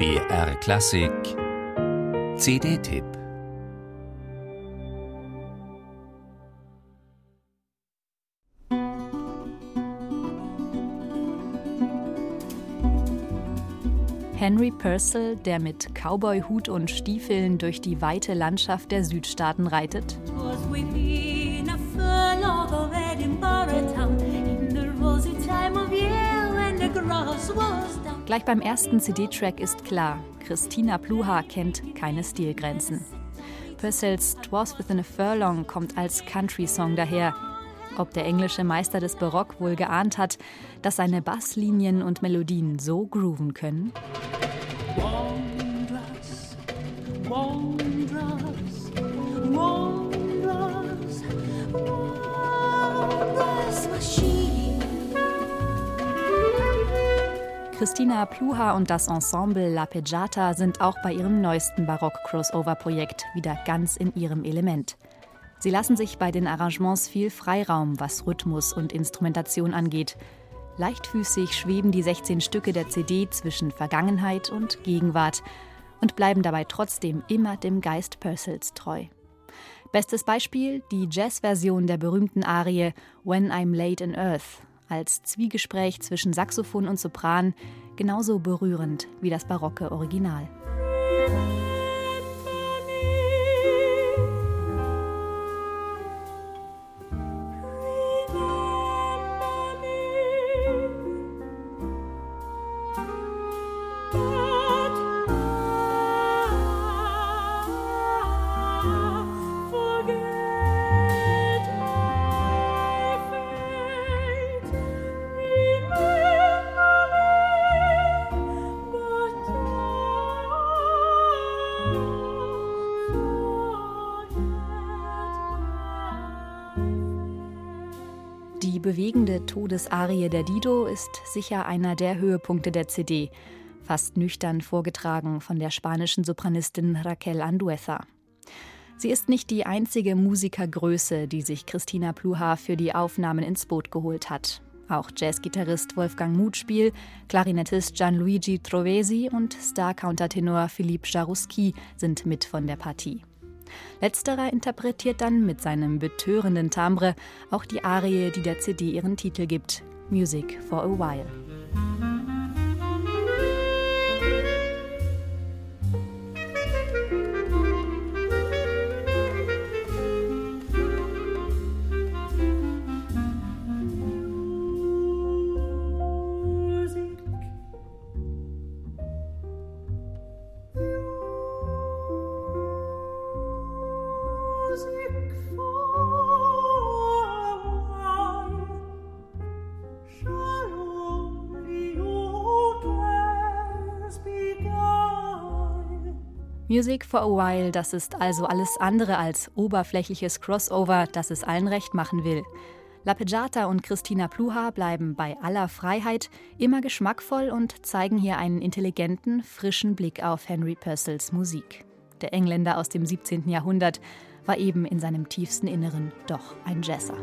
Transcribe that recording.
BR Klassik CD-Tipp Henry Purcell, der mit Cowboy-Hut und Stiefeln durch die weite Landschaft der Südstaaten reitet. Gleich beim ersten CD-Track ist klar, Christina Pluha kennt keine Stilgrenzen. Purcells Twas Within a Furlong kommt als Country-Song daher. Ob der englische Meister des Barock wohl geahnt hat, dass seine Basslinien und Melodien so grooven können? Christina Pluha und das Ensemble La Peggiata sind auch bei ihrem neuesten Barock-Crossover-Projekt wieder ganz in ihrem Element. Sie lassen sich bei den Arrangements viel Freiraum, was Rhythmus und Instrumentation angeht. Leichtfüßig schweben die 16 Stücke der CD zwischen Vergangenheit und Gegenwart und bleiben dabei trotzdem immer dem Geist Purcells treu. Bestes Beispiel die Jazz-Version der berühmten Arie When I'm Late in Earth als Zwiegespräch zwischen Saxophon und Sopran genauso berührend wie das barocke Original. Die bewegende Todesarie der Dido ist sicher einer der Höhepunkte der CD, fast nüchtern vorgetragen von der spanischen Sopranistin Raquel Andueza. Sie ist nicht die einzige Musikergröße, die sich Christina Pluha für die Aufnahmen ins Boot geholt hat. Auch Jazzgitarrist Wolfgang Mutspiel, Klarinettist Gianluigi Trovesi und Star-Countertenor Philippe Jarouski sind mit von der Partie. Letzterer interpretiert dann mit seinem betörenden Timbre auch die Arie, die der CD ihren Titel gibt, Music for a While. Music for a While, das ist also alles andere als oberflächliches Crossover, das es allen recht machen will. La und Christina Pluha bleiben bei aller Freiheit immer geschmackvoll und zeigen hier einen intelligenten, frischen Blick auf Henry Purcells Musik. Der Engländer aus dem 17. Jahrhundert war eben in seinem tiefsten Inneren doch ein Jazzer.